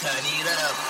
turn it up.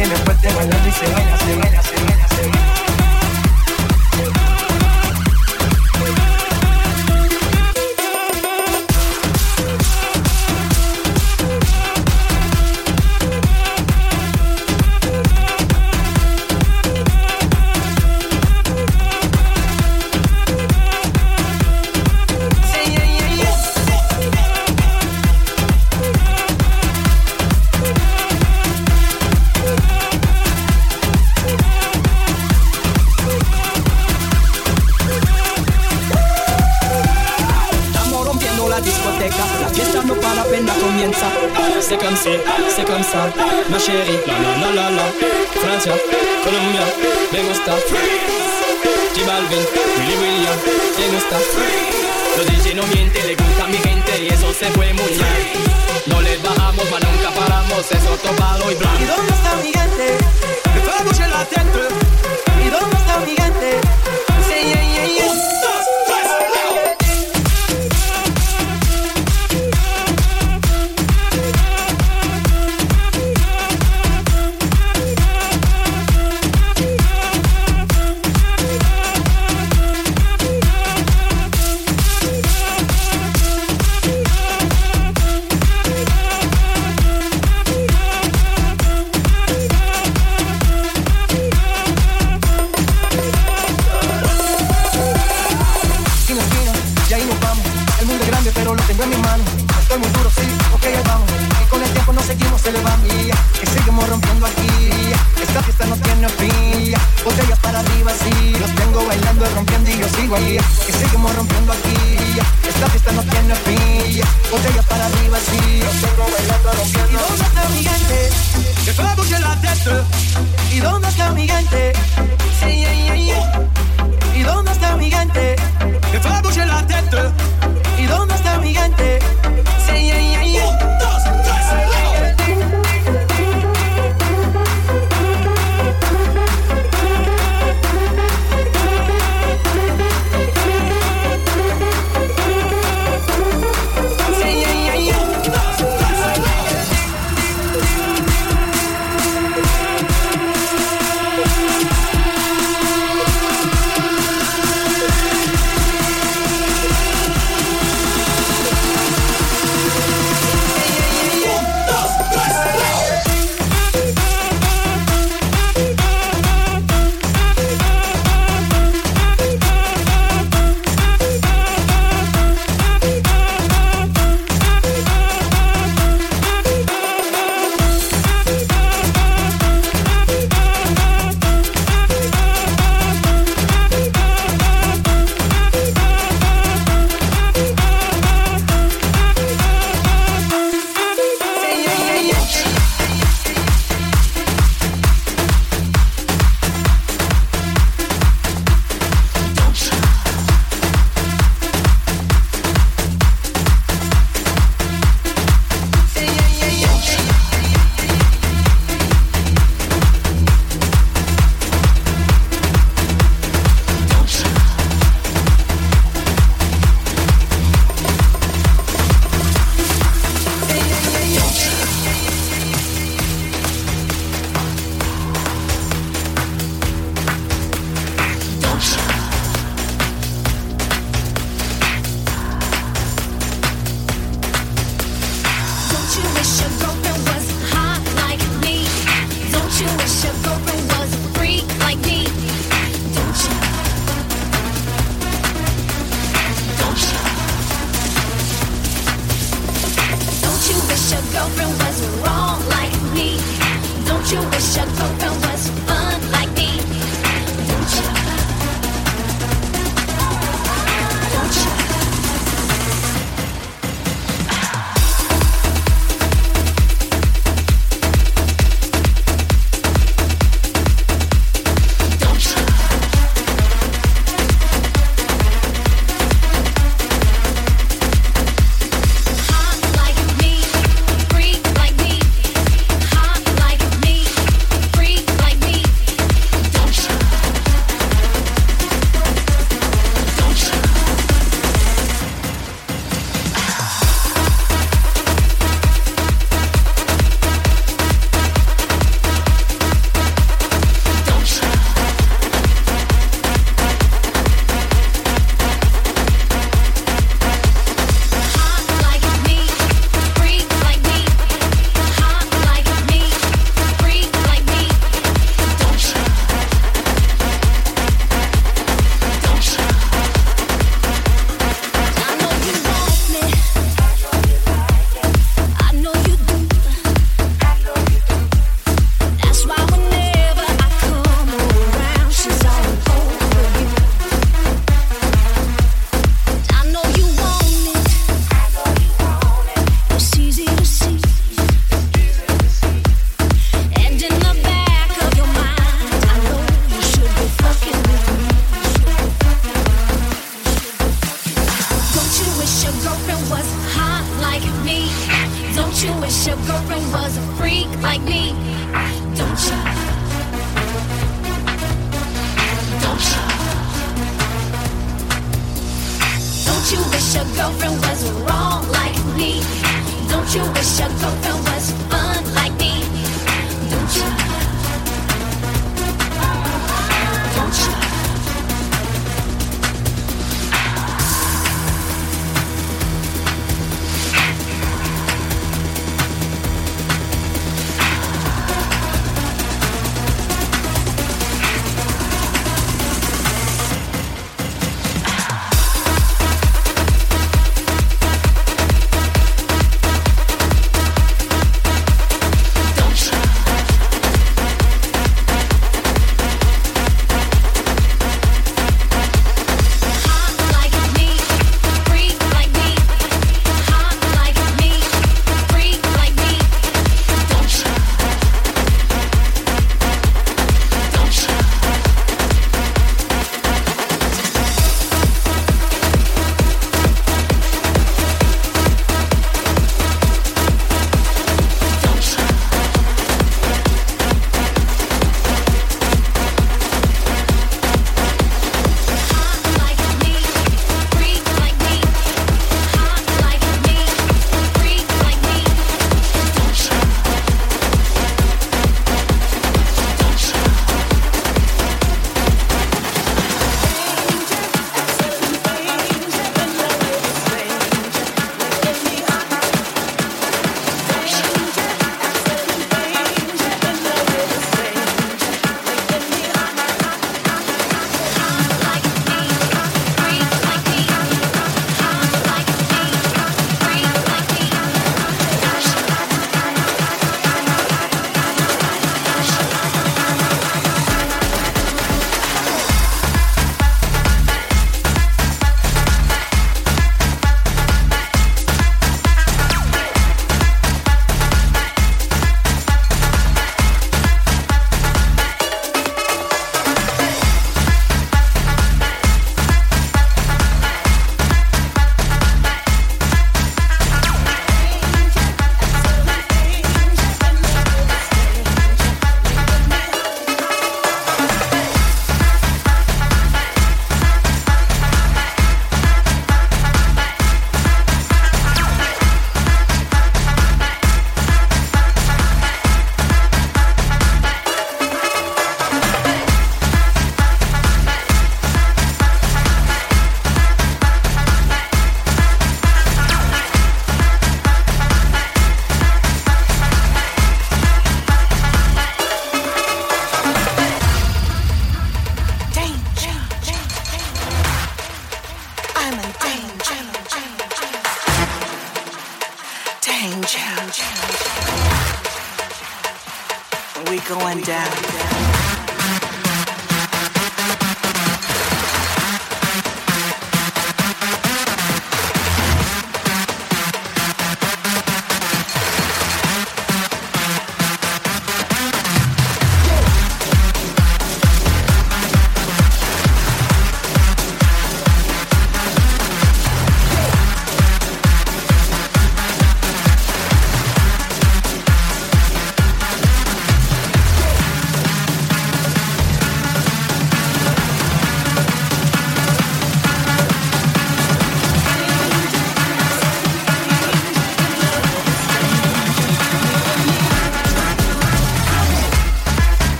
in the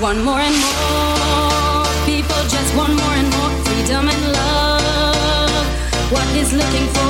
want more and more. People just want more and more freedom and love. What is looking for?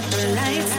never lights